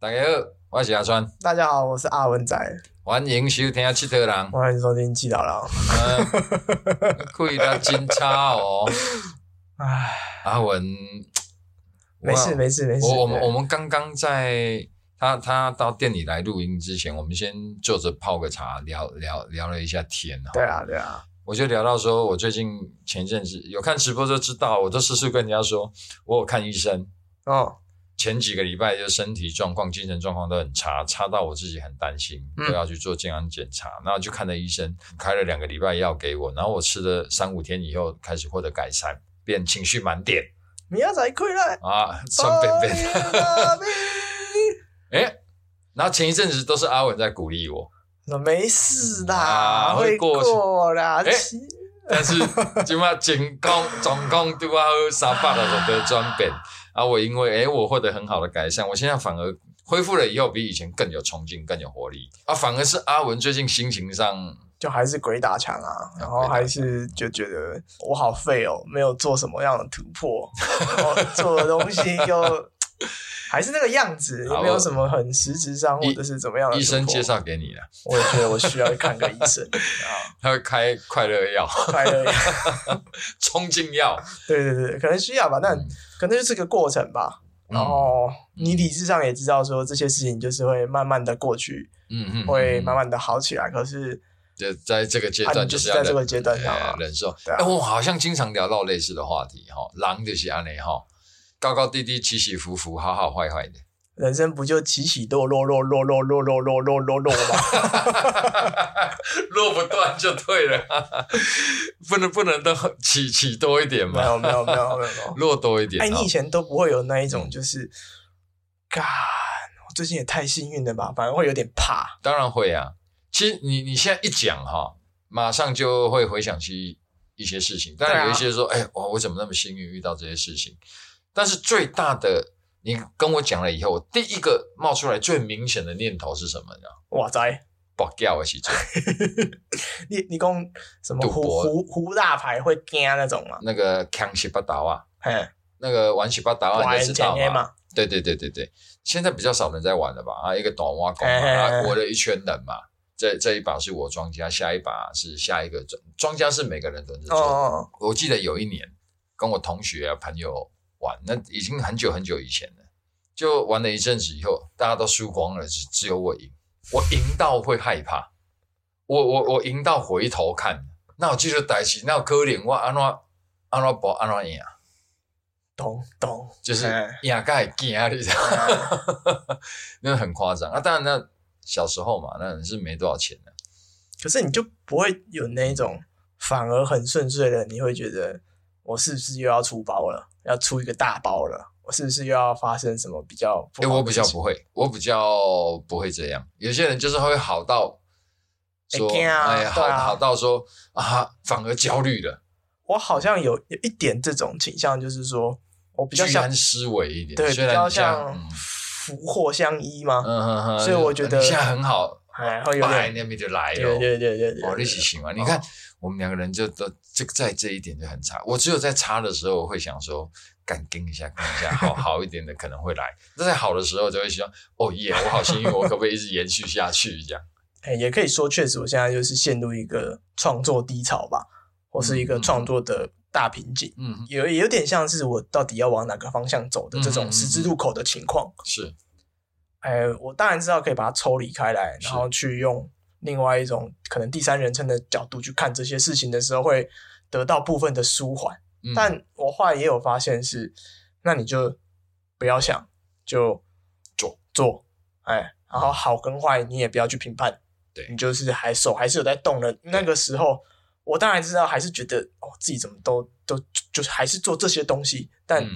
大家好，我是阿川，大家好，我是阿文仔，欢迎收听《七特人》。欢迎收听《七岛郎》。可以的，真差哦。唉，阿文，没事没事没事。我我们我们刚刚在他他到店里来录音之前，我们先坐着泡个茶，聊聊聊了一下天。对啊对啊，我就聊到说，我最近前阵子有看直播就知道，我都时时跟人家说，我有看医生哦。前几个礼拜就身体状况、精神状况都很差，差到我自己很担心，都要去做健康检查。然后就看了医生，开了两个礼拜药给我，然后我吃了三五天以后，开始获得改善，变情绪满点。明仔开来啊，酸便便。哎，然后前一阵子都是阿文在鼓励我，说没事的，会过啦。哎，但是 起码健康状况都要三百了，都得转变。啊，我因为哎，我获得很好的改善，我现在反而恢复了以后，比以前更有冲劲，更有活力。啊，反而是阿文最近心情上就还是鬼打墙啊，然后还是就觉得我好废哦，没有做什么样的突破，做的东西又 还是那个样子，有没有什么很实质上或者是怎么样的。医生介绍给你的，我也觉得我需要看个医生 啊，他会开快乐药，快乐药，冲劲药，对对对，可能需要吧，但。可能就是个过程吧，然后你理智上也知道说这些事情就是会慢慢的过去，嗯嗯，会慢慢的好起来。可是，就在这个阶段，就是在这个阶段上忍受。哎，我好像经常聊到类似的话题哈，狼就是安尼哈，高高低低，起起伏伏，好好坏坏的。人生不就起起落落落落落落落落落落落吗？落不断就对了，不能不能都起起多一点吗？没有没有没有没有，落多一点。哎，你以前都不会有那一种，就是干，我最近也太幸运了吧？反而会有点怕。当然会啊，其实你你现在一讲哈，马上就会回想起一些事情。当然有一些说，哎，我我怎么那么幸运遇到这些事情？但是最大的。你跟我讲了以后，我第一个冒出来最明显的念头是什么呢？哇塞，不掉的时阵，你你讲什么？胡胡胡大牌会惊那种吗？那个枪十八刀啊，嘿，那个玩十八刀啊，你知道吗？对对对对对，现在比较少人在玩了吧？啊，一个短挖工啊，活了一圈人嘛。这这一把是我庄家，下一把是下一个庄庄家是每个人都是做。我记得有一年跟我同学啊朋友。玩那已经很久很久以前了，就玩了一阵子以后，大家都输光了，只只有我赢。我赢到会害怕，我我我赢到回头看，那我继续代起，那我可怜我安怎安怎博安怎赢，懂懂，就是赢个还惊啊！你知道，那很夸张啊。当然，那小时候嘛，那是没多少钱的。可是你就不会有那种反而很顺遂的，你会觉得我是不是又要出包了？要出一个大包了，我是不是又要发生什么比较？哎，我比较不会，我比较不会这样。有些人就是会好到说，哎，好好到说啊，反而焦虑了。我好像有有一点这种倾向，就是说我比较像思维一点，对，比较像福祸相依嘛。嗯嗯嗯。所以我觉得现在很好，哎，会有点那边就来了，对对对对对。哦，一起行嘛？你看。我们两个人就都这个在这一点就很差。我只有在差的时候我会想说，敢跟一下，跟一下，好 好一点的可能会来。那在好的时候就会希望，哦耶，我好幸运，我可不可以一直延续下去？这样，哎，也可以说，确实我现在就是陷入一个创作低潮吧，或是一个创作的大瓶颈。嗯，有有点像是我到底要往哪个方向走的这种十字路口的情况。是，哎，我当然知道可以把它抽离开来，然后去用。另外一种可能第三人称的角度去看这些事情的时候，会得到部分的舒缓。但我后来也有发现是，那你就不要想，就做做，哎，然后好跟坏你也不要去评判，对你就是还手还是有在动的。那个时候，我当然知道还是觉得哦，自己怎么都都就是还是做这些东西，但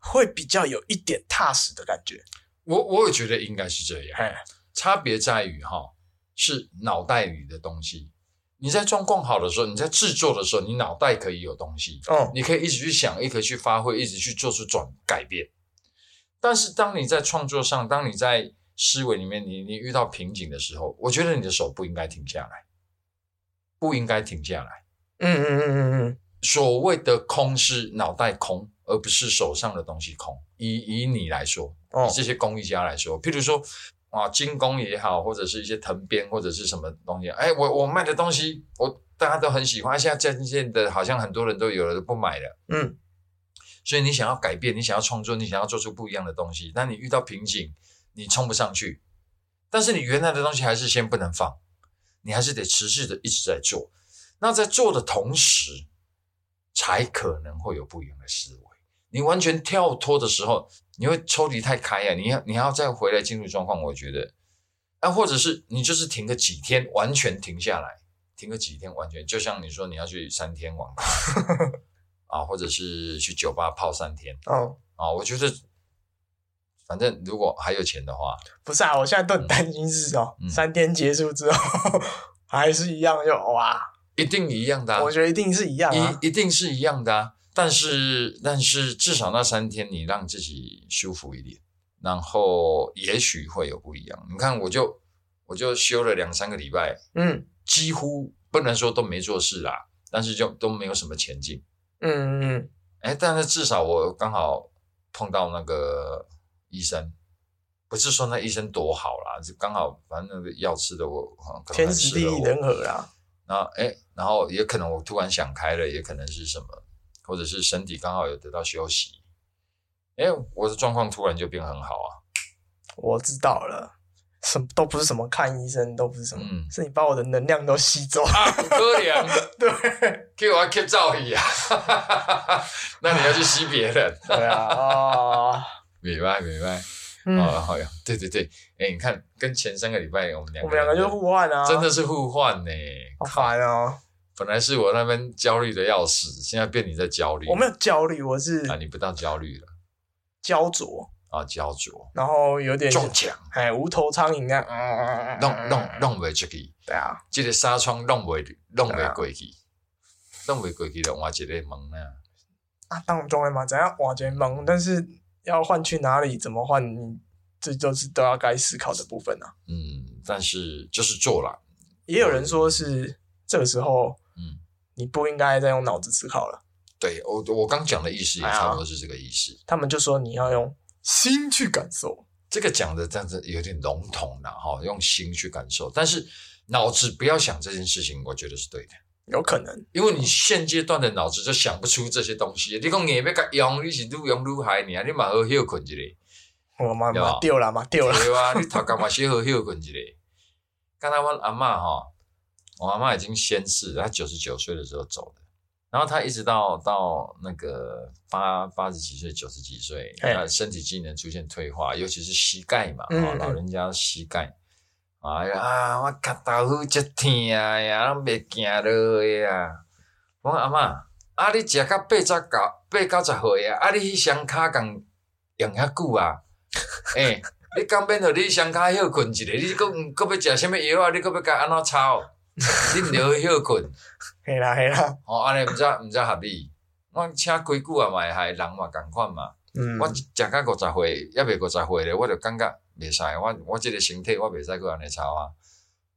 会比较有一点踏实的感觉。我我也觉得应该是这样，差别在于哈。是脑袋里的东西。你在状况好的时候，你在制作的时候，你脑袋可以有东西，哦，你可以一直去想，一直去发挥，一直去做出转改变。但是当你在创作上，当你在思维里面，你你遇到瓶颈的时候，我觉得你的手不应该停下来，不应该停下来。嗯嗯嗯嗯嗯。所谓的空是脑袋空，而不是手上的东西空。以以你来说，以这些工艺家来说，譬如说啊，精工也好，或者是一些藤编或者是什么东西，哎，我我卖的东西，我大家都很喜欢，现在渐渐的，好像很多人都有了都不买了，嗯。所以你想要改变，你想要创作，你想要做出不一样的东西，那你遇到瓶颈，你冲不上去。但是你原来的东西还是先不能放，你还是得持续的一直在做。那在做的同时，才可能会有不一样的思维。你完全跳脱的时候，你会抽离太开啊！你要你要再回来进入状况，我觉得，啊，或者是你就是停个几天，完全停下来，停个几天，完全就像你说你要去三天网咖 啊，或者是去酒吧泡三天，哦，啊，我觉得，反正如果还有钱的话，不是啊，我现在都很担心是哦，三天结束之后 还是一样就哇。一定一样的，我觉得一定是一样，一一定是一样的。但是，但是至少那三天你让自己舒服一点，然后也许会有不一样。你看，我就我就休了两三个礼拜，嗯，几乎不能说都没做事啦，但是就都没有什么前进，嗯嗯，哎，但是至少我刚好碰到那个医生，不是说那医生多好啦，就刚好反正那个药吃的我天时地利人和啦。然后哎，然后也可能我突然想开了，也可能是什么，或者是身体刚好有得到休息，哎，我的状况突然就变很好啊！我知道了，什么都不是什么看医生，都不是什么，是你把我的能量都吸走啊！可怜，对，给我吸造诣啊！那你要去吸别人，对啊，哦，明白明白。哦，好呀，对对对，哎，你看，跟前三个礼拜我们两个，我们两个就互换啊，真的是互换呢，好烦哦。本来是我那边焦虑的要死，现在变你在焦虑。我没有焦虑，我是啊，你不当焦虑了，焦灼啊，焦灼，然后有点中奖，哎，无头苍蝇啊，弄弄弄不出去，对啊，这个纱窗弄不弄不过去，弄不过去的换一个门啊，啊，当中的嘛，怎样换一个门，但是。要换去哪里？怎么换？这就是都要该思考的部分啊。嗯，但是就是做了。也有人说是这个时候，嗯，你不应该再用脑子思考了。对我，我刚讲的意思也差不多是这个意思。他们就说你要用心去感受。这个讲的这样子有点笼统了哈，用心去感受，但是脑子不要想这件事情，我觉得是对的。有可能，因为你现阶段的脑子就想不出这些东西。你讲硬要甲用，你是愈用愈害你啊！你嘛好休困一下。我嘛嘛掉了嘛掉了。对啊，你头壳嘛先好休困一下。刚才我阿妈哈，我阿妈已经先逝，她九十九岁的时候走的。然后她一直到到那个八八十几岁、九十几岁，她身体机能出现退化，尤其是膝盖嘛，哦，老人家膝盖。哎呀，我脚豆腐足疼呀，拢袂行落呀。我讲阿嬷，啊，你食到八十九、八九十岁啊，啊，你迄双骹共用遐久啊？诶，你讲免互你双骹休困一下，你搁搁要食啥物药啊？你搁要甲安怎操？你毋着休困？系啦系啦。哦，安尼毋知毋知合理。我请几久啊？嘛会害人嘛共款嘛。嗯。我食到五十岁，还未五十岁咧，我就感觉。袂使，我我即个身体我袂使去安尼操啊，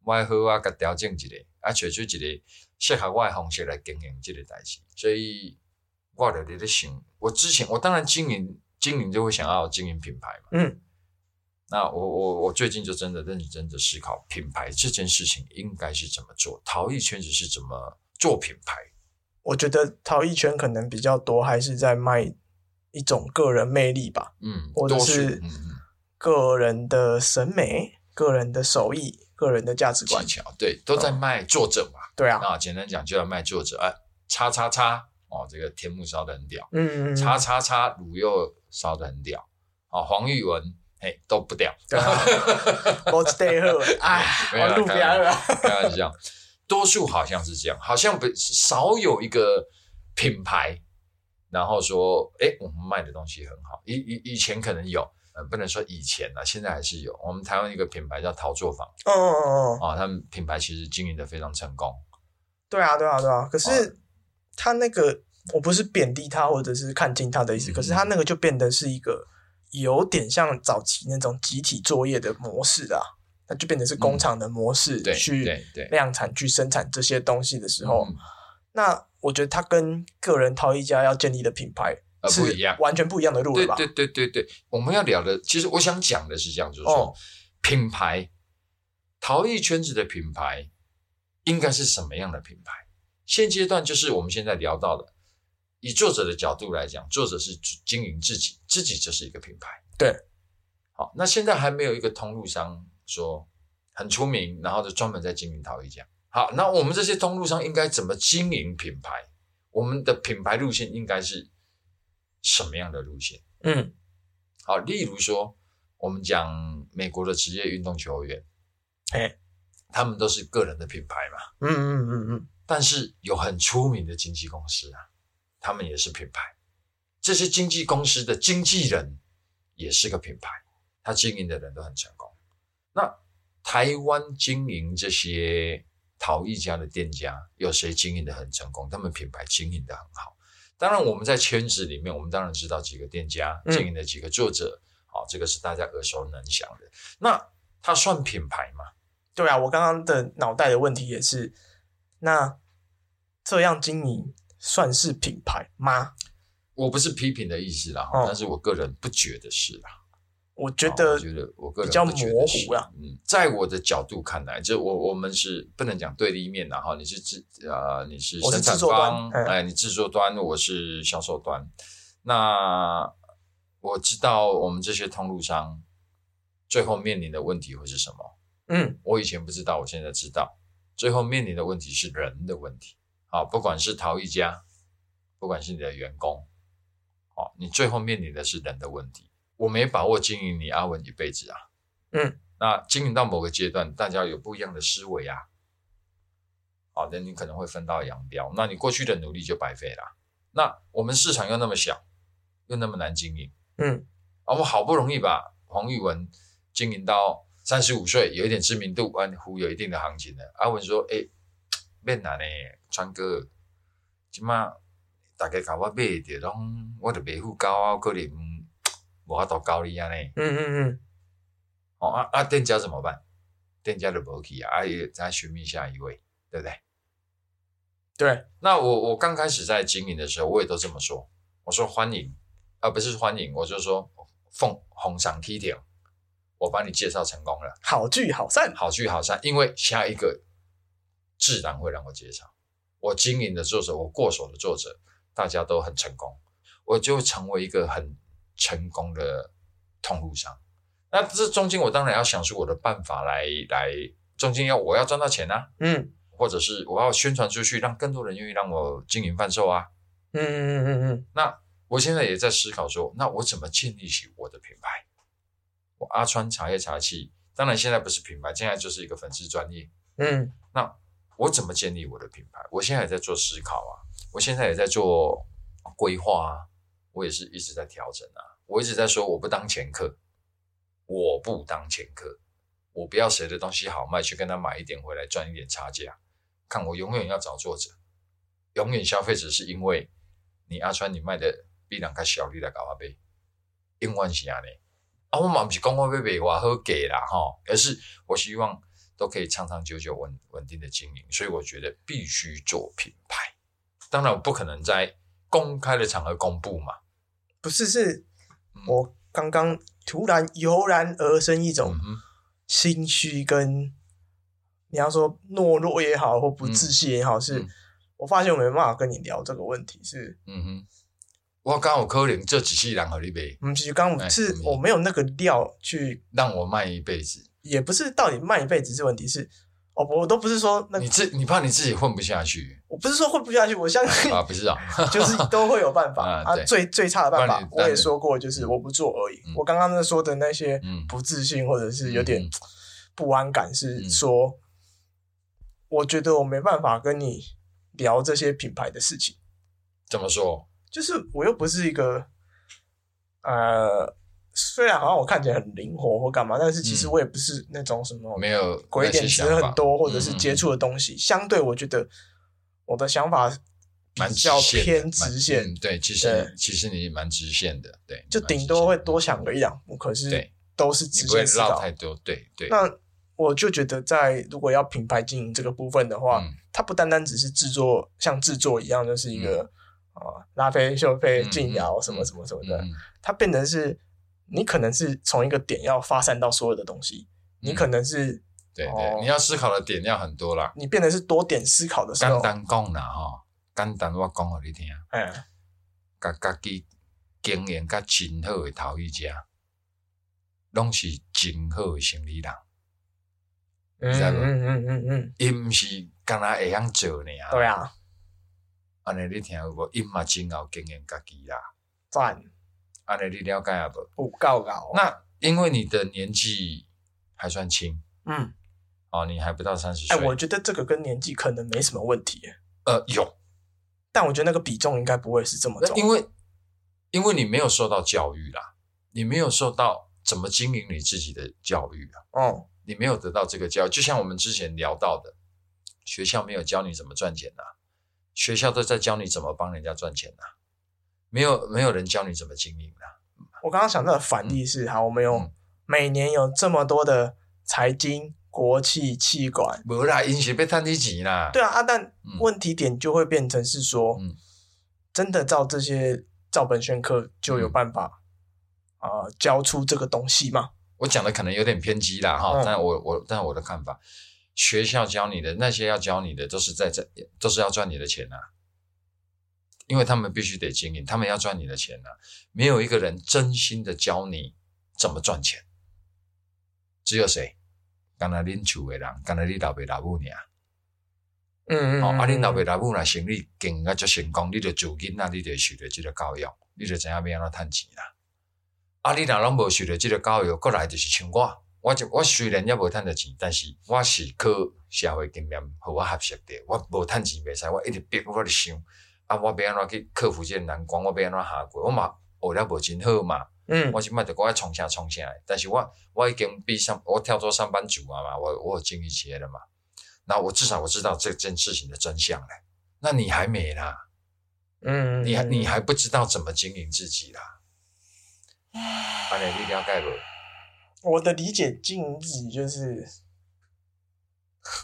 我好啊，甲调整一下，啊，找出一个适合我诶方式来经营即个代志。所以我就伫咧想，我之前我当然经营经营就会想要经营品牌嘛。嗯。那我我我最近就真的认真的思考品牌这件事情应该是怎么做，陶艺圈子是怎么做品牌。我觉得陶艺圈可能比较多还是在卖一种个人魅力吧。嗯，或者是嗯。个人的审美、个人的手艺、个人的价值观，技巧对，都在卖作者嘛。对啊，那，简单讲就要卖作者。哎，叉叉叉哦，这个天幕烧的很屌。嗯嗯。叉叉叉鲁又烧的很屌。啊，黄玉文嘿都不掉。我 stay 好，哎，我路边了。开玩笑，多数好像是这样，好像不少有一个品牌，然后说，哎，我们卖的东西很好。以以以前可能有。呃，不能说以前了，现在还是有。我们台湾一个品牌叫陶作坊，哦哦哦，啊，他们品牌其实经营的非常成功。对啊，对啊，对啊。可是他那个，我不是贬低他或者是看轻他的意思，可是他那个就变得是一个有点像早期那种集体作业的模式啊，那就变成是工厂的模式去量产、去生产这些东西的时候，那我觉得它跟个人陶艺家要建立的品牌。是一样，完全不一样的路了吧？对对对对对，我们要聊的，其实我想讲的是这样，就是说品牌，陶艺圈子的品牌应该是什么样的品牌？现阶段就是我们现在聊到的，以作者的角度来讲，作者是经营自己，自己就是一个品牌。对，好，那现在还没有一个通路商说很出名，然后就专门在经营陶艺家。好，那我们这些通路商应该怎么经营品牌？我们的品牌路线应该是什么样的路线？嗯，好，例如说，我们讲美国的职业运动球员，哎，他们都是个人的品牌嘛。嗯嗯嗯嗯。但是有很出名的经纪公司啊，他们也是品牌。这些经纪公司的经纪人也是个品牌，他经营的人都很成功。那台湾经营这些陶艺家的店家，有谁经营的很成功？他们品牌经营的很好。当然，我们在圈子里面，我们当然知道几个店家经营的几个作者，好，这个是大家耳熟能详的。那他算品牌吗？对啊，我刚刚的脑袋的问题也是。那这样经营算是品牌吗？我不是批评的意思啦，但是我个人不觉得是啦。我觉得，我觉得我个人比较模糊啦。嗯，在我的角度看来，就我我们是不能讲对立面的哈。你是制啊，你是生产方，哎，你制作端，我是销售端。那我知道我们这些通路商最后面临的问题会是什么？嗯，我以前不知道，我现在知道。最后面临的问题是人的问题，好，不管是陶艺家，不管是你的员工，哦，你最后面临的是人的问题。我没把握经营你阿文一辈子啊，嗯，那经营到某个阶段，大家有不一样的思维啊，好，那你可能会分道扬镳，那你过去的努力就白费了。那我们市场又那么小，又那么难经营，嗯，啊，我好不容易把黄玉文经营到。三十五岁，有一点知名度，啊，湖有一定的行情的。阿文说：“哎，变难呢，川哥，即马大家甲我买的拢，我的买户高啊，可能 无法度交你啊呢。”嗯嗯嗯。哦啊啊，店家怎么办？店家就无去啊，啊也再寻觅下一位，对不对？对。那我我刚开始在经营的时候，我也都这么说。我说欢迎，啊不是欢迎，我就说奉红上梯田。我帮你介绍成功了，好聚好散，好聚好散。因为下一个自然会让我介绍。我经营的作者，我过手的作者，大家都很成功，我就成为一个很成功的通路商。那这中间，我当然要想出我的办法来来，中间要我要赚到钱啊，嗯，或者是我要宣传出去，让更多人愿意让我经营贩售啊，嗯嗯嗯嗯。那我现在也在思考说，那我怎么建立起我的品牌？我阿川茶叶茶器，当然现在不是品牌，现在就是一个粉丝专业。嗯，那我怎么建立我的品牌？我现在也在做思考啊，我现在也在做规划啊，我也是一直在调整啊。我一直在说，我不当前客，我不当前客，我不要谁的东西好卖，去跟他买一点回来赚一点差价。看我永远要找作者，永远消费者是因为你阿川你卖的比两个小，你来搞阿杯，永远是安尼。我嘛不是讲我要卖我好给啦哈，而是我希望都可以长长久久稳稳定的经营，所以我觉得必须做品牌。当然我不可能在公开的场合公布嘛。不是，是我刚刚突然油然而生一种心虚，跟你要说懦弱也好，或不自信也好，是我发现我没办法跟你聊这个问题。是，嗯哼。我刚有可能这只是人和你卖，不是刚是我没有那个料去让我卖一辈子，也不是到底卖一辈子这问题，是哦，我都不是说那你自你怕你自己混不下去，我不是说混不下去，我相信啊，不是啊，就是都会有办法啊，最最差的办法我也说过，就是我不做而已。我刚刚那说的那些不自信或者是有点不安感，是说我觉得我没办法跟你聊这些品牌的事情，怎么说？就是我又不是一个，呃，虽然好像我看起来很灵活或干嘛，但是其实我也不是那种什么没有鬼点子很多，或者是接触的东西。相对我觉得我的想法蛮较偏直线，对，其实其实你蛮直线的，对，就顶多会多想个一两步，可是都是直线思考太多，对对。那我就觉得，在如果要品牌经营这个部分的话，它不单单只是制作，像制作一样，就是一个。啊，拉菲、秀菲、静瑶什么什么什么的，它变成是，你可能是从一个点要发散到所有的东西，你可能是，对对，你要思考的点要很多啦。你变得是多点思考的时候，简单讲啦哈，简单我讲给你听，嗯，甲家己经营甲真好的头一家，拢是真好的生理人，嗯嗯嗯嗯嗯，伊毋是干那会晓做呢啊，对啊。安尼你听有无？伊嘛真好经营家己啦。赞。安尼你了解啊无？有够够。那因为你的年纪还算轻，嗯，哦，你还不到三十岁。哎，我觉得这个跟年纪可能没什么问题。呃，有，但我觉得那个比重应该不会是这么重。因为，因为你没有受到教育啦，你没有受到怎么经营你自己的教育啊。哦。你没有得到这个教育，就像我们之前聊到的，学校没有教你怎么赚钱呐。学校都在教你怎么帮人家赚钱呐，没有没有人教你怎么经营的。我刚刚想到的反例是，好，我们有每年有这么多的财经、国企、气管，无啦，因是被探底钱啦。对啊，啊，但问题点就会变成是说，真的照这些照本宣科就有办法啊教出这个东西吗？我讲的可能有点偏激啦，哈，但我我但我的看法。学校教你的那些要教你的都是在这都是要赚你的钱呐，因为他们必须得经营，他们要赚你的钱呐。没有一个人真心的教你怎么赚钱，只有谁？刚才恁厝的人，刚才你老爸老母呢？嗯嗯。哦，啊，恁老爸老母若，生意经营啊，就成功，你就做囡仔，你就受到这个教育，你就知影要安怎赚钱啦。啊，你若拢无受到这个教育，过来就是像我。我就我虽然也无趁着钱，但是我是靠社会经验互我学习的。我无趁钱袂使，我一直逼我咧想，啊，我要安怎去克服这个难关？我要安怎下过？我嘛学了无真好嘛。嗯。我即摆着讲爱创啥创啥诶，但是我我已经比上我跳做上班族啊嘛，我我有经营企业了嘛。那我至少我知道这件事情的真相了。那你还没啦？嗯。你还你还不知道怎么经营自己啦？安尼你了解无？我的理解，经营自己就是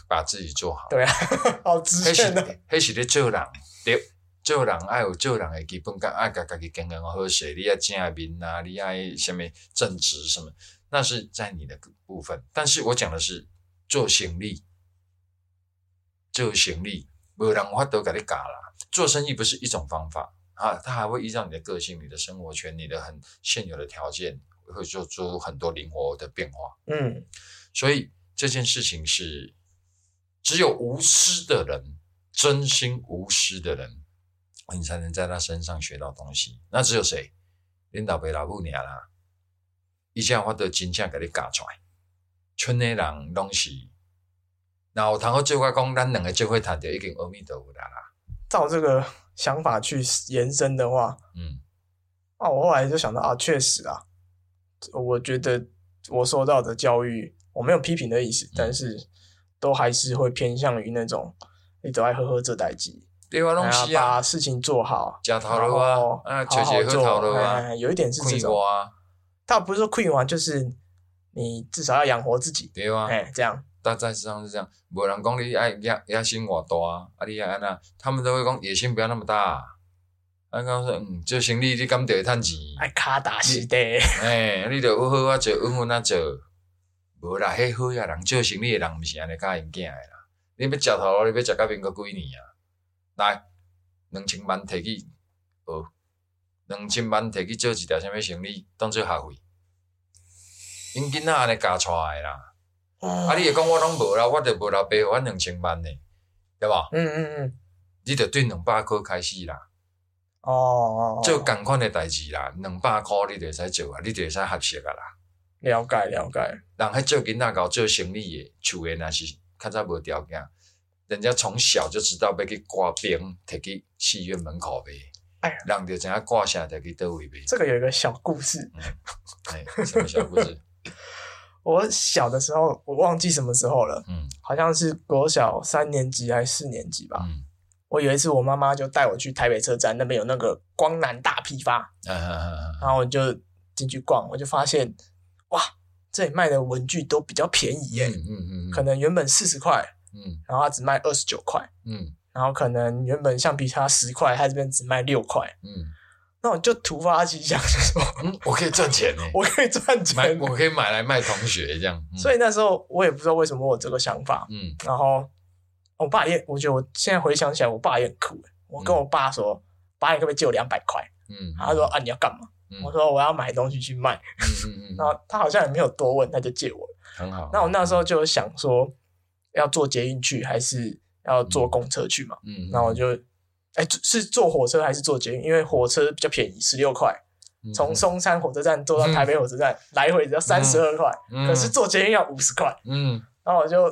把自己做好。对啊，好直接的。迄是咧做人，对，做人爱有做人的基本，爱家家己经营好势，你要正面啊，你爱什么正直什么，那是在你的部分。但是我讲的是做生意，做生意，无人法都给你教啦。做生意不是一种方法啊，它还会依照你的个性、你的生活圈、你的很现有的条件。会做出很多灵活的变化，嗯，所以这件事情是只有无私的人，真心无私的人，你才能在他身上学到东西。那只有谁？领导被老母娘啦，一下我都真正给你教出来。村内人拢是，然后堂后就会讲，咱两个就会谈的已经阿弥陀佛啦。照这个想法去延伸的话，嗯，啊，我后来就想到啊，确实啊。我觉得我受到的教育，我没有批评的意思，但是都还是会偏向于那种你都爱呵呵这代机，对啊，把事情做好，加头路啊，啊，好好做啊，有一点是这种，他不是说亏完，就是你至少要养活自己，对啊，哎，这样，大致上是这样，无人讲你爱野野心偌大啊，啊，你爱安那，他们都会讲野心不要那么大。啊，讲说，嗯，做生意你敢得会趁钱？爱卡大时代，哎，你着好好啊做，稳稳啊做，无啦，迄好呀人做生意诶人，毋是安尼教因囝诶啦。你要食头，你要食到民国几年啊？来，两千万摕去学，两千万摕去做一条啥物生意，当做学费。因囡仔安尼教出来啦。啊，你会讲我拢无啦，我着无留白互阮两千万呢，对吧？嗯嗯嗯。你着对两百箍开始啦。哦，做共款诶代志啦，两百箍你著会使做啊，你著会使合适啊啦。了解了解。人迄做囡仔搞做生意诶，厝诶若是较早无条件，人家从小就知道要去挂冰，摕去戏院门口呗。哎，人就知影挂下摕去倒位呗。这个有一个小故事。哎，什么小故事？我小的时候，我忘记什么时候了。嗯，好像是国小三年级还是四年级吧。嗯。我有一次，我妈妈就带我去台北车站，那边有那个光南大批发，嗯嗯嗯然后我就进去逛，我就发现，哇，这里卖的文具都比较便宜耶，嗯嗯嗯，可能原本四十块，嗯，然后它只卖二十九块，嗯，然后可能原本橡皮擦十块，他这边只卖六块，嗯，那我就突发奇想说，嗯，我可以赚钱呢，我可以赚钱，我可以买来卖同学这样。所以那时候我也不知道为什么我有这个想法，嗯，然后我爸也，我觉得我现在回想起来，我爸也很酷，我跟我爸说，爸，你可不可以借我两百块？嗯，他说啊，你要干嘛？我说我要买东西去卖，嗯嗯嗯 然后他好像也没有多问，他就借我。很好。那我那时候就想说，要坐捷运去还是要坐公车去嘛？嗯。那我就，哎，是坐火车还是坐捷运？因为火车比较便宜，十六块，从松山火车站坐到台北火车站，来回只要三十二块。嗯。可是坐捷运要五十块。嗯。然后我就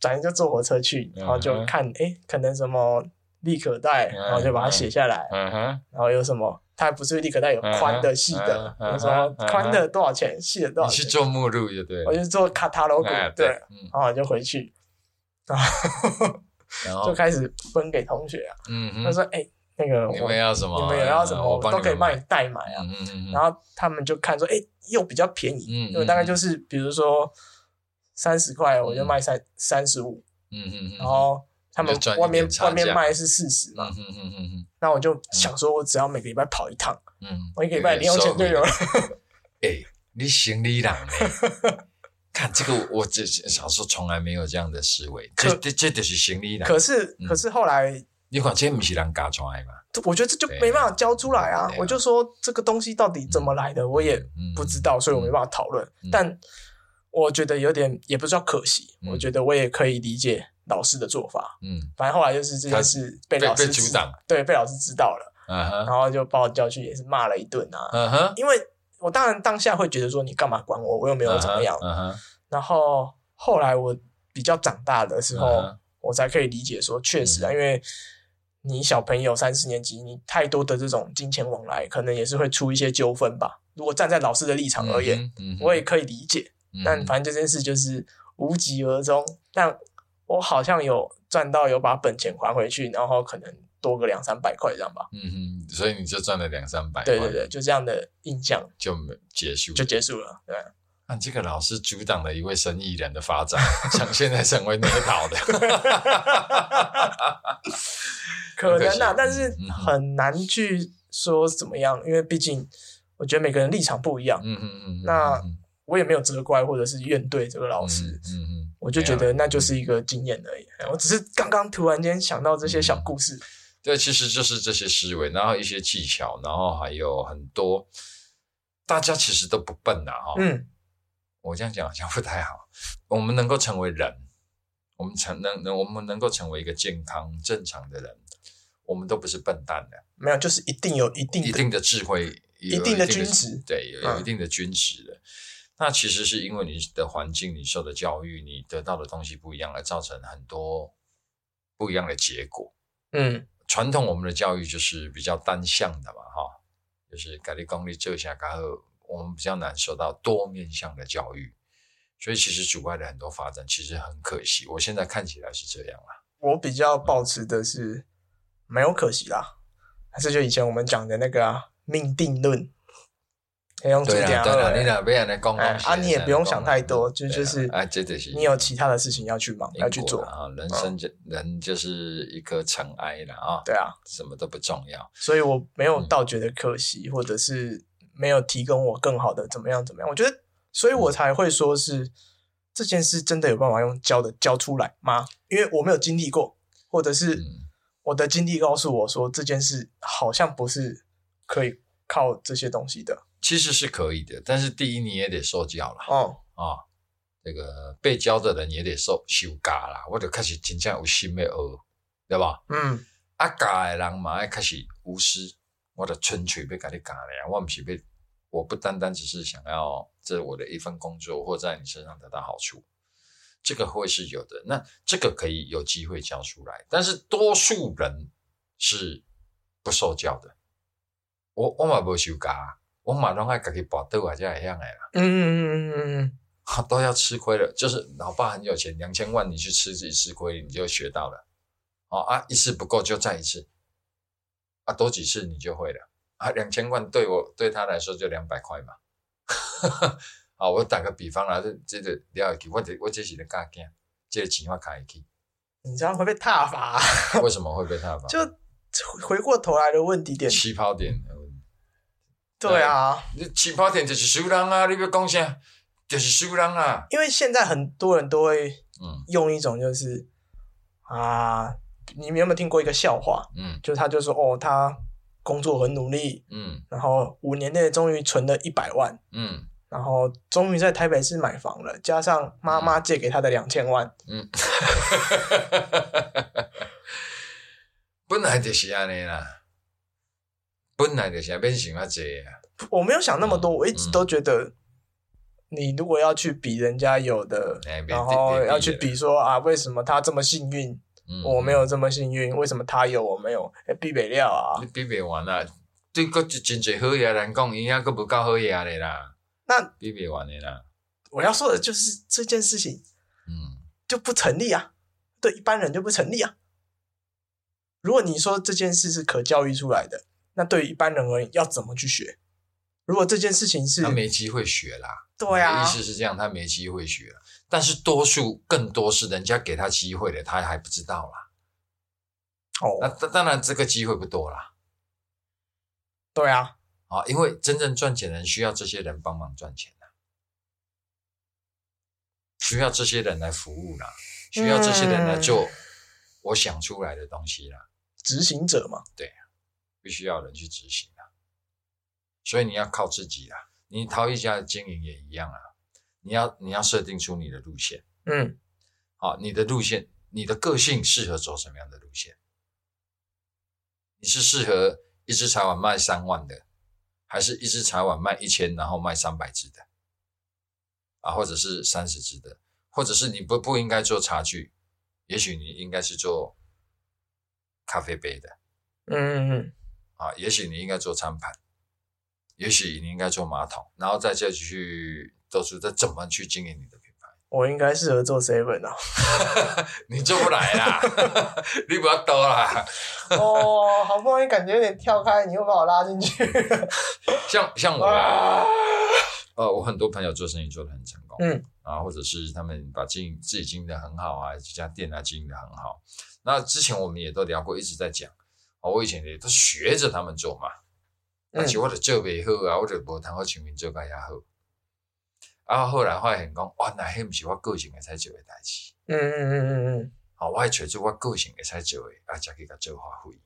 转身就坐火车去，然后就看，哎，可能什么立可带，然后就把它写下来。嗯哼。然后有什么？它不是立可带有宽的、细的，我说宽的多少钱，细的多少钱？你去做目录就对。我就做卡塔罗 g 对，然后就回去，然后就开始分给同学啊。嗯他说：“哎，那个你们要什么？你们要什么？我都可以帮你代买啊。”嗯嗯然后他们就看说：“哎，又比较便宜，因为大概就是比如说三十块，我就卖三三十五。”嗯嗯嗯。然后。他们外面外面卖是四十嘛，嗯嗯嗯那我就想说，我只要每个礼拜跑一趟，嗯我一个礼拜零用钱就有了。哎，你行李郎呢？看这个，我这小时候从来没有这样的思维。这这这就是行李郎。可是可是后来，你管这不是人家出来嘛？我觉得这就没办法交出来啊！我就说这个东西到底怎么来的，我也不知道，所以我没办法讨论。但我觉得有点也不知道可惜，我觉得我也可以理解。老师的做法，嗯，反正后来就是这件事被老师知道，对，被老师知道了，嗯哼，然后就把我叫去，也是骂了一顿啊，嗯哼，因为我当然当下会觉得说你干嘛管我，我又没有怎么样，然后后来我比较长大的时候，我才可以理解说，确实啊，因为你小朋友三四年级，你太多的这种金钱往来，可能也是会出一些纠纷吧。如果站在老师的立场而言，我也可以理解，但反正这件事就是无疾而终，但。我好像有赚到，有把本钱还回去，然后可能多个两三百块这样吧。嗯哼，所以你就赚了两三百。对对对，就这样的印象就结束，就结束了。对，那这个老师阻挡了一位生意人的发展，想现在成为捏倒的，可能啊，但是很难去说怎么样，因为毕竟我觉得每个人立场不一样。嗯嗯嗯，那我也没有责怪或者是怨对这个老师。嗯嗯。我就觉得那就是一个经验而已。我只是刚刚突然间想到这些小故事。对，其实就是这些思维，然后一些技巧，然后还有很多，大家其实都不笨的哈。嗯，我这样讲好像不太好。我们能够成为人，我们成能能我们能够成为一个健康正常的人，我们都不是笨蛋的。没有，就是一定有一定一定的智慧，一定的均值，对，有一定的均值的。那其实是因为你的环境、你受的教育、你得到的东西不一样，而造成很多不一样的结果。嗯，传统我们的教育就是比较单向的嘛，哈，就是改立功力这下，然后我们比较难受到多面向的教育，所以其实阻碍了很多发展，其实很可惜。我现在看起来是这样啊。我比较保持的是没有可惜啦，还是就以前我们讲的那个啊命定论。可以用对点二，你两边来讲啊，你也不用想太多，就就是啊，这就是你有其他的事情要去忙，要去做啊。人生就人就是一颗尘埃了啊，对啊，什么都不重要。所以我没有倒觉得可惜，或者是没有提供我更好的怎么样怎么样。我觉得，所以我才会说是这件事真的有办法用教的教出来吗？因为我没有经历过，或者是我的经历告诉我说这件事好像不是可以靠这些东西的。其实是可以的，但是第一你也得受教了哦啊，这个被教的人也得受修教啦，我就开始真正有心的学，对吧？嗯，啊教的人嘛要开始无私，我的纯粹被给你教了，我不是被，我不单单只是想要这我的一份工作或在你身上得到好处，这个会是有的，那这个可以有机会教出来，但是多数人是不受教的，我我嘛不修教。我马上爱自己搏斗啊，这样的啦。嗯嗯嗯嗯嗯，都要吃亏了。就是老爸很有钱，两千万你去吃自己吃亏，你就学到了。哦啊，一次不够就再一次，啊多几次你就会了。啊，两千万对我对他来说就两百块嘛。啊，我打个比方啦，这这个了起，我这我这是咧教囝，这个钱我开起。你这样会被踏伐。为什么会被踏伐？就回过头来的问题点，起跑点。对啊，你起跑点就是输人啊！你要讲啥？就是输人啊！因为现在很多人都会用一种就是啊，你们有没有听过一个笑话？嗯，就他就说哦，他工作很努力，嗯，然后五年内终于存了一百万，嗯，然后终于在台北市买房了，加上妈妈借给他的两千万，嗯，本来就是安尼啦。本来就想变成啊这啊，我没有想那么多，我一直都觉得，你如果要去比人家有的，然后要去比说啊，为什么他这么幸运，我没有这么幸运，为什么他有我没有？比不了啊！你比不完啦，对个真济好嘢人讲，伊遐个不够好嘢的啦，那比不完的啦。我要说的就是这件事情，嗯，就不成立啊，对一般人就不成立啊。如果你说这件事是可教育出来的。那对于一般人而言，要怎么去学？如果这件事情是他没机会学啦，对啊，意思是这样，他没机会学。但是多数更多是人家给他机会的，他还不知道啦。哦，那当当然这个机会不多啦。对啊，啊，因为真正赚钱的人需要这些人帮忙赚钱啊，需要这些人来服务啦，需要这些人来做我想出来的东西啦。执行者嘛，对。必须要人去执行啊，所以你要靠自己啊。你陶艺家的经营也一样啊，你要你要设定出你的路线，嗯，好，你的路线，你的个性适合走什么样的路线？你是适合一只茶碗卖三万的，还是一只茶碗卖一千，然后卖三百只的？啊，或者是三十只的，或者是你不不应该做茶具，也许你应该是做咖啡杯的，嗯嗯嗯。啊，也许你应该做餐盘，也许你应该做马桶，然后再再去都是在怎么去经营你的品牌。我应该适合做 seven 哦，你做不来啦，你不要多啦。哦，好不容易感觉有点跳开，你又把我拉进去。像像我，呃，我很多朋友做生意做的很成功，嗯，啊，或者是他们把经营自己经营的很好啊，这家店啊经营的很好。那之前我们也都聊过，一直在讲。我以前也都学着他们做嘛，而且我的做袂好啊，我就无通好全面做个也好。然后后来发现讲，哇，那迄毋是我个性会使做诶代志。嗯嗯嗯嗯嗯。好，我还找出我个性会使做诶，啊，才去甲做发挥。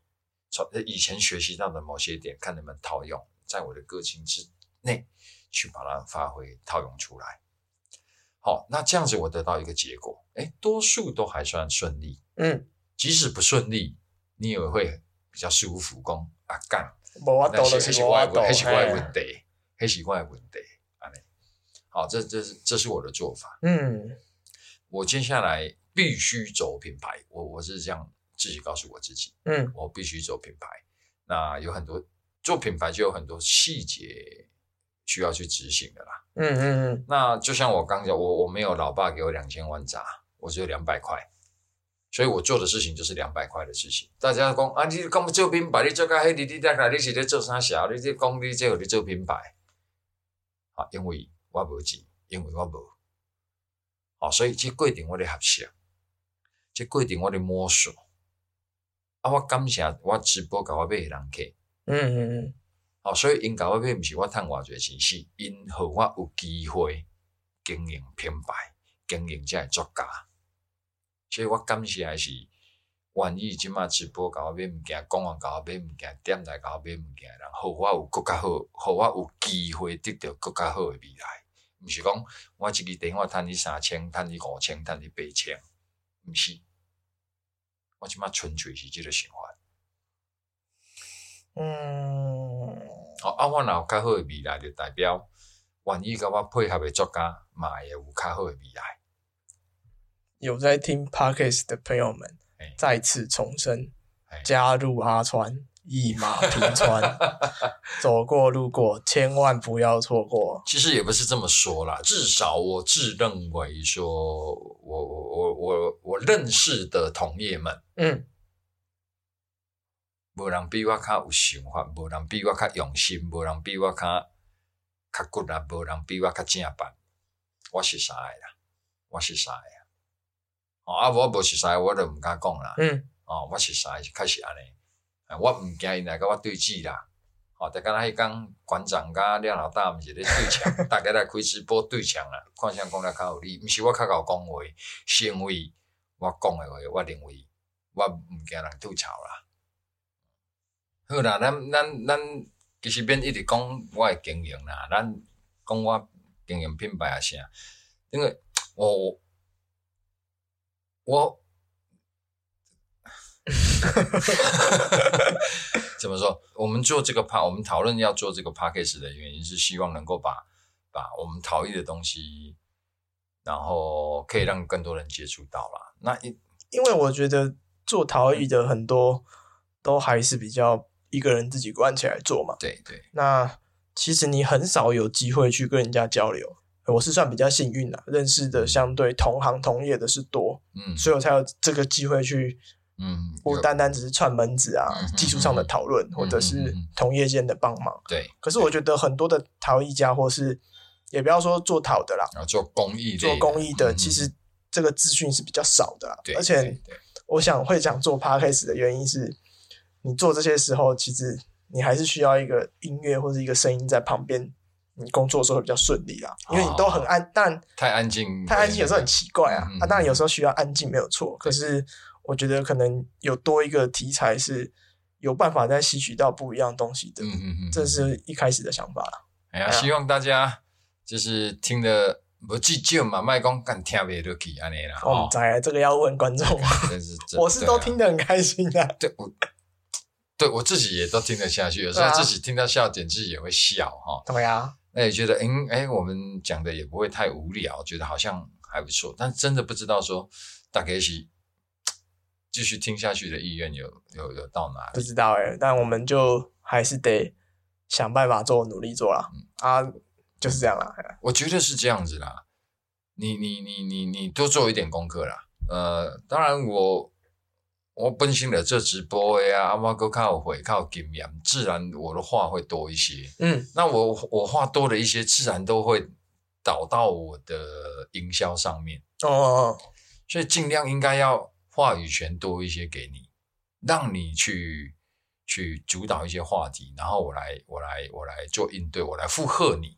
从以前学习到的某些点，看能不能套用在我的个性之内，去把它发挥套用出来。好，那这样子我得到一个结果，诶，多数都还算顺利。嗯，即使不顺利，你也会。比较舒服，讲啊干，那些很奇怪的，很奇怪的问题，很奇怪的问题，安尼。好，这这是这是我的做法。嗯，我接下来必须走品牌，我我是这样自己告诉我自己。嗯，我必须走品牌。那有很多做品牌就有很多细节需要去执行的啦。嗯嗯嗯。那就像我刚讲，我我没有老爸给我两千万砸，我只有两百块。所以我做的事情就是两百块的事情。大家讲啊，你讲做品牌，你做个黑你你大概你是在做啥小？你这讲你这有你做品牌，啊，因为我无钱，因为我无，啊，所以这过程我咧合适，这过程我咧摸索。啊，我感谢我直播甲我买的人客，嗯嗯嗯，啊，所以因甲我买毋是我趁偌侪钱，是因互我有机会经营品牌，经营这作家。所以我感谢还是愿意即马直播甲我买物件，讲完甲我买物件，点来甲我买物件，然后我有更较好，互我有机会得到更较好诶未来。毋是讲我一个电话趁你三千，趁你五千，趁你八千，毋是。我即马纯粹是即个想法。嗯。哦，啊，我若有较好诶未来，就代表愿意甲我配合诶作家，嘛会有较好诶未来。有在听 podcast 的朋友们，再次重申，加入阿川一马平川，走过路过，千万不要错过。其实也不是这么说啦，至少我自认为说，我我我我我认识的同业们，嗯，无人比我较有想法，无人比我较用心，无人比我较较骨力，无人比我较正办。我是啥呀？我是啥呀？哦，啊，我无熟悉，我就毋敢讲啦。嗯，哦，我熟悉是确实安尼，我毋惊因来甲我对峙啦。哦，就刚才迄讲馆长甲廖老大毋是咧对枪，大家来开直播对枪啦。看啥讲了较有理，毋是我较够讲话，是因为我讲诶话，我认为我毋惊人吐槽啦。好啦，咱咱咱其实免一直讲我诶经营啦，咱讲我经营品牌啊啥，因为我我。怎么说？我们做这个 p 我们讨论要做这个 p a c k a g e 的原因是希望能够把把我们陶艺的东西，然后可以让更多人接触到啦。那因因为我觉得做陶艺的很多都还是比较一个人自己关起来做嘛。对对。那其实你很少有机会去跟人家交流。我是算比较幸运的，认识的相对同行同业的是多，嗯，所以我才有这个机会去。嗯，不单单只是串门子啊，技术上的讨论，或者是同业间的帮忙。对，可是我觉得很多的陶艺家，或是也不要说做陶的啦，做工艺做工艺的，其实这个资讯是比较少的。对，而且我想会想做 podcast 的原因是，你做这些时候，其实你还是需要一个音乐或者一个声音在旁边，你工作的时候会比较顺利啦。因为你都很安，但太安静，太安静有时候很奇怪啊。啊，当然有时候需要安静没有错，可是。我觉得可能有多一个题材是有办法再吸取到不一样东西的，嗯嗯嗯，这是一开始的想法了。哎呀，希望大家就是听的不计较嘛，麦光敢听别的去安尼啦。哦，在这个要问观众，我是都听得很开心的。对，我对我自己也都听得下去，有时候自己听到笑点，自己也会笑哈。对呀，那也觉得，嗯，哎，我们讲的也不会太无聊，觉得好像还不错，但真的不知道说大概是。继续听下去的意愿有有有到哪里？不知道哎，但我们就还是得想办法做，努力做啦。啊，就是这样啦。我觉得是这样子啦。你你你你你多做一点功课啦。呃，当然我我本身的这直播呀，阿妈哥靠会靠经验，自然我的话会多一些。嗯，那我我话多了一些，自然都会导到我的营销上面。哦，所以尽量应该要。话语权多一些给你，让你去去主导一些话题，然后我来我来我来做应对，我来附和你。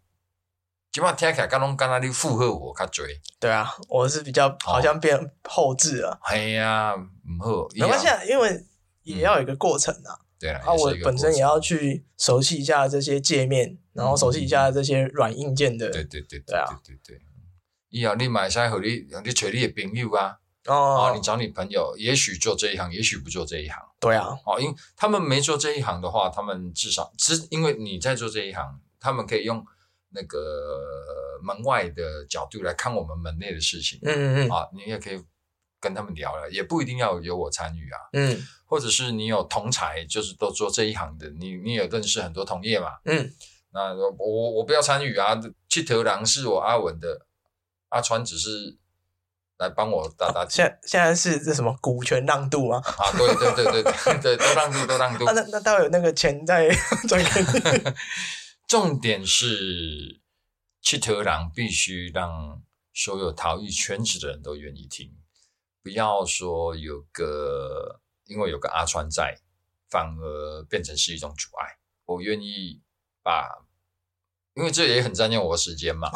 基本上听起来刚刚刚刚你附和我，他追。对啊，我是比较好像变后置了。哎呀，唔好，没关系，因为也要有一个过程啊。对啊，啊，我本身也要去熟悉一下这些界面，然后熟悉一下这些软硬件的。对对对对啊，对对对。以后你买晒和你，你找你的朋友啊。哦，你找你朋友，也许做这一行，也许不做这一行。对啊，哦，因他们没做这一行的话，他们至少只因为你在做这一行，他们可以用那个门外的角度来看我们门内的事情。嗯嗯嗯。啊，你也可以跟他们聊聊，也不一定要有我参与啊。嗯。或者是你有同才，就是都做这一行的，你你也认识很多同业嘛。嗯。那我我不要参与啊，去头狼是我阿文的，阿川只是。来帮我打打。现现在是这什么股权让渡吗？啊，对对对对对对，都让渡都让渡。那那待会有那个钱在转给你。重点是，七头狼必须让所有逃逸圈子的人都愿意听，不要说有个因为有个阿川在，反而变成是一种阻碍。我愿意把。因为这也很占用我时间嘛，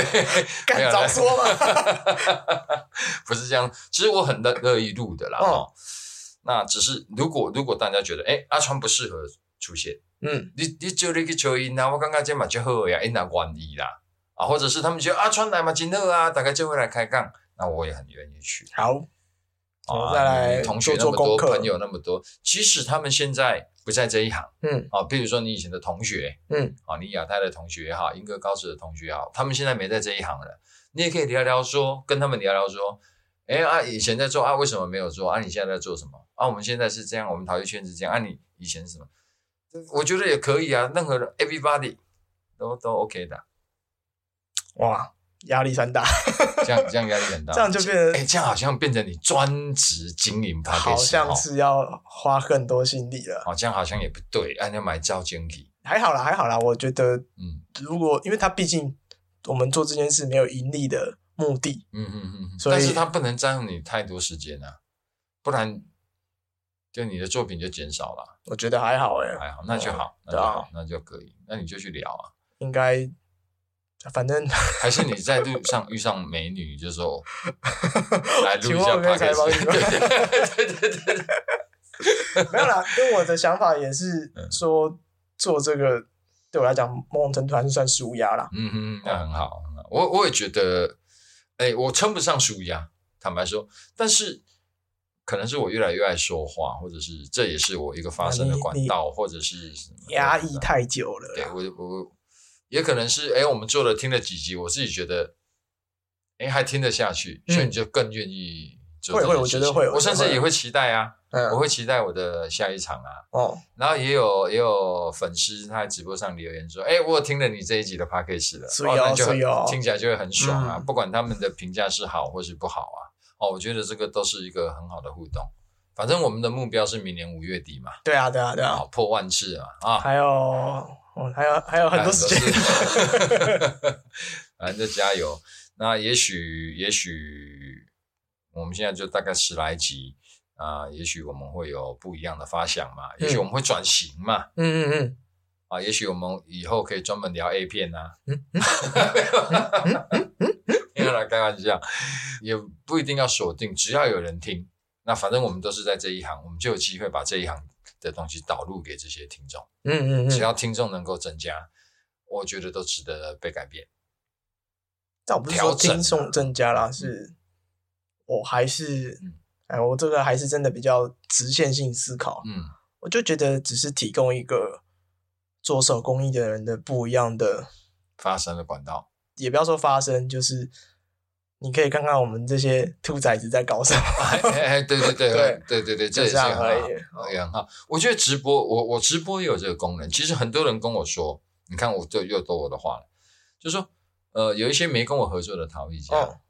敢早说嘛，不是这样。其实我很乐乐意录的啦。哦，那只是如果如果大家觉得，哎，阿川不适合出现，嗯，你你叫你去求音啊，我刚刚这嘛就好呀，因那关意啦，啊，或者是他们觉得啊川来嘛真好啊，大概就会来开杠，那我也很愿意去。好，我再来同学那么多，朋友那么多，即使他们现在。不在这一行，嗯，啊，比如说你以前的同学，嗯，啊，你亚太的同学也好，英歌高职的同学也好，他们现在没在这一行了，你也可以聊聊说，跟他们聊聊说，哎啊，以前在做啊，为什么没有做啊？你现在在做什么啊？我们现在是这样，我们陶艺圈子这样啊？你以前是什么？我觉得也可以啊，任何人 everybody 都都 OK 的，哇。压力山大，这样这样压力很大，这样就变成哎，这样好像变成你专职经营他，好像是要花更多心力了。哦，这样好像也不对，按要买照经理，还好啦，还好啦。我觉得，嗯，如果因为他毕竟我们做这件事没有盈利的目的。嗯嗯嗯。但是他不能占用你太多时间啊，不然就你的作品就减少了。我觉得还好哎，还好，那就好，那就好，那就可以，那你就去聊啊。应该，反正还是你在路上遇上美女，就说 来录一下对对对对对。没有啦，因为我的想法也是说做这个对我来讲，某种程度还是算舒压啦。嗯哼，那很好。我我也觉得，哎，我称不上舒压，坦白说。但是可能是我越来越爱说话，或者是这也是我一个发声的管道，或者是压抑太久了。对我我也可能是哎，我们做了听了几集，我自己觉得哎还听得下去，所以你就更愿意。会会，我觉得会，我甚至也会期待啊，我会期待我的下一场啊。哦，然后也有也有粉丝他在直播上留言说：“哎，我听了你这一集的 p a c k a g e 了，哦，那就听起来就会很爽啊。不管他们的评价是好或是不好啊，哦，我觉得这个都是一个很好的互动。反正我们的目标是明年五月底嘛。对啊，对啊，对啊，破万次啊啊！还有，还有还有很多时间，反正就加油。那也许，也许。我们现在就大概十来集啊，也许我们会有不一样的发想嘛，也许我们会转型嘛，嗯嗯嗯，啊，也许我们以后可以专门聊 A 片呐，嗯嗯，没有啦，开玩笑，也不一定要锁定，只要有人听，那反正我们都是在这一行，我们就有机会把这一行的东西导入给这些听众，嗯嗯嗯，只要听众能够增加，我觉得都值得被改变。但我不是说听众增加啦，是。我还是，哎，我这个还是真的比较直线性思考。嗯，我就觉得只是提供一个做手工艺的人的不一样的发声的管道，也不要说发声，就是你可以看看我们这些兔崽子在搞什么。对 对对对对对对，这也是很好，也很好。我觉得直播，我我直播也有这个功能。其实很多人跟我说，你看我就又多我的话了，就说呃，有一些没跟我合作的陶艺家。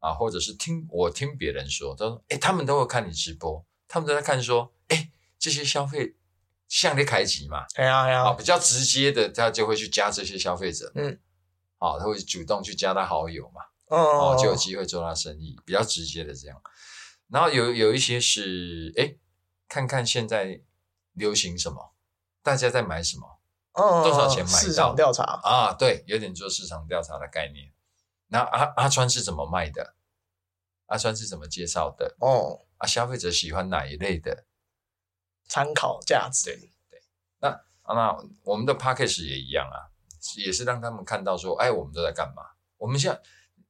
啊，或者是听我听别人说，他说，哎，他们都会看你直播，他们都在看说，哎，这些消费向你开启嘛，哎呀哎呀，比较直接的，他就会去加这些消费者，嗯，好，他会主动去加他好友嘛，哦，就有机会做他生意，比较直接的这样。然后有有一些是，哎，看看现在流行什么，大家在买什么，多少钱买到？市场调查啊，对，有点做市场调查的概念。那阿阿川是怎么卖的？阿川是怎么介绍的？哦，啊，消费者喜欢哪一类的？参考价值。对对。那那我们的 p a c k a g e 也一样啊，也是让他们看到说，哎，我们都在干嘛？我们现在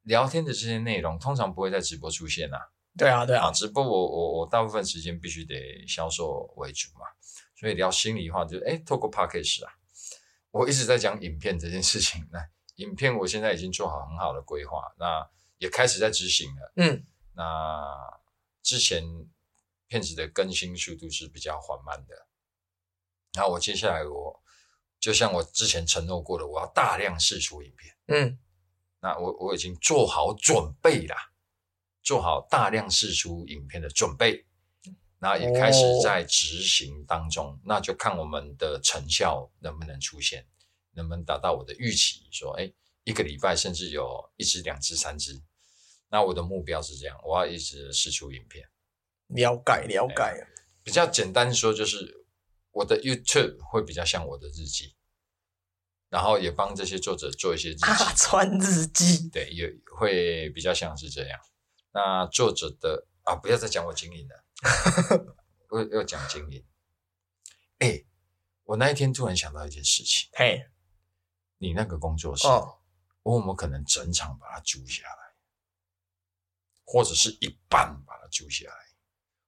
聊天的这些内容，通常不会在直播出现啊。对啊，对啊。直播我我我大部分时间必须得销售为主嘛，所以聊心里话，就是哎，透过 p a c k a g e 啊，我一直在讲影片这件事情那。影片我现在已经做好很好的规划，那也开始在执行了。嗯，那之前片子的更新速度是比较缓慢的，然后我接下来我就像我之前承诺过的，我要大量试出影片。嗯，那我我已经做好准备了，做好大量试出影片的准备，那也开始在执行当中，那就看我们的成效能不能出现。能不能达到我的预期？说，哎，一个礼拜甚至有一支、两支、三支，那我的目标是这样，我要一直试出影片。了解，了解。比较简单说，就是我的 YouTube 会比较像我的日记，然后也帮这些作者做一些日记。穿日记。对，也会比较像是这样。那作者的啊，不要再讲我经营了，我要讲经营。哎，我那一天突然想到一件事情。嘿。你那个工作室，我们可能整场把它租下来，或者是一半把它租下来。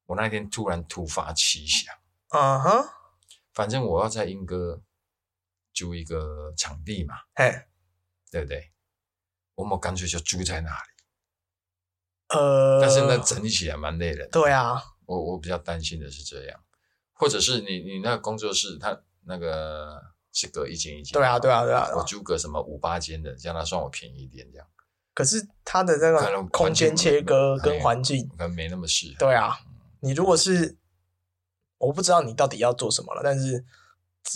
我那天突然突发奇想，啊哈，反正我要在英歌租一个场地嘛，嘿，对不对？我们干脆就租在那里。呃，但是那整理起来蛮累的。对啊，我我比较担心的是这样，或者是你你那个工作室，它那个。是隔一间一间，对啊，对啊，对啊。我租个什么五八间的，这样他算我便宜一点，这样。可是它的那个空间切割跟环境可能没那么适合。对啊，你如果是我不知道你到底要做什么了，但是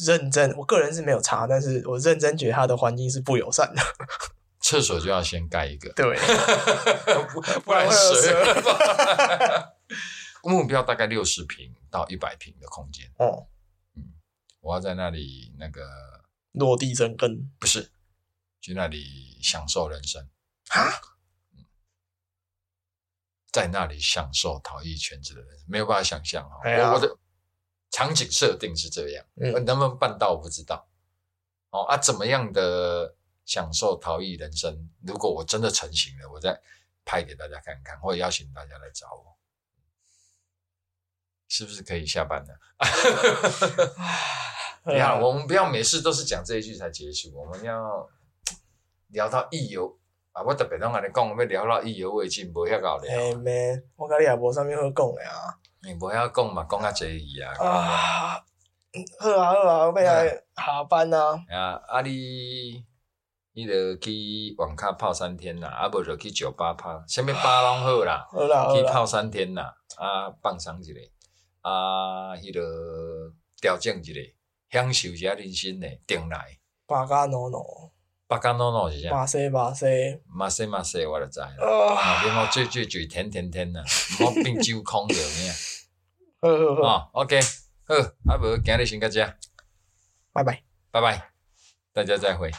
认真，我个人是没有差，但是我认真觉得它的环境是不友善的。厕所就要先盖一个，对，不然水。目标大概六十平到一百平的空间。哦，嗯，我要在那里那个落地生根，不是去那里享受人生啊？在那里享受陶艺圈子的人，没有办法想象啊！我我的场景设定是这样，能不能办到我不知道。哦啊，怎么样的享受逃逸人生？如果我真的成型了，我再拍给大家看看，或者邀请大家来找我。是不是可以下班了？不要，我们不要每次都是讲这一句才结束。我们要聊到意犹啊！我特别拢跟你讲，要聊到意犹未尽，不遐搞聊。嘿咩？我跟你也无啥物好讲的啊。你不要讲嘛，讲较济伊啊。啊，好啊好啊，要来下班啊。啊，啊你，你著去网咖泡三天啦，啊无就去酒吧泡，啥物吧拢好啦。好啦，去泡三天啦，啊放松一下。啊，迄个调整一下，享受一下人生的定来。巴加诺诺，巴嘎诺诺是啥？马西马西，马西马西，我就知。啊，然后嘴嘴嘴甜甜甜的，唔好变酒空着呢。好好好。啊，OK，好，啊无今日先到这，拜拜，拜拜，大家再会。